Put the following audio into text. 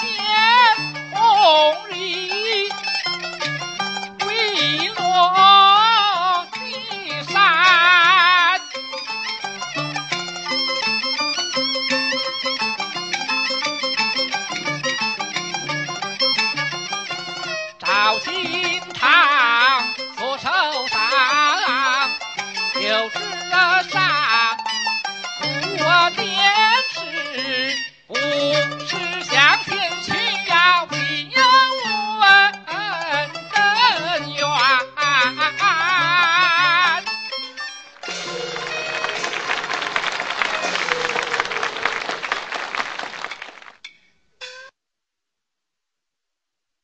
见红鲤为落西山。金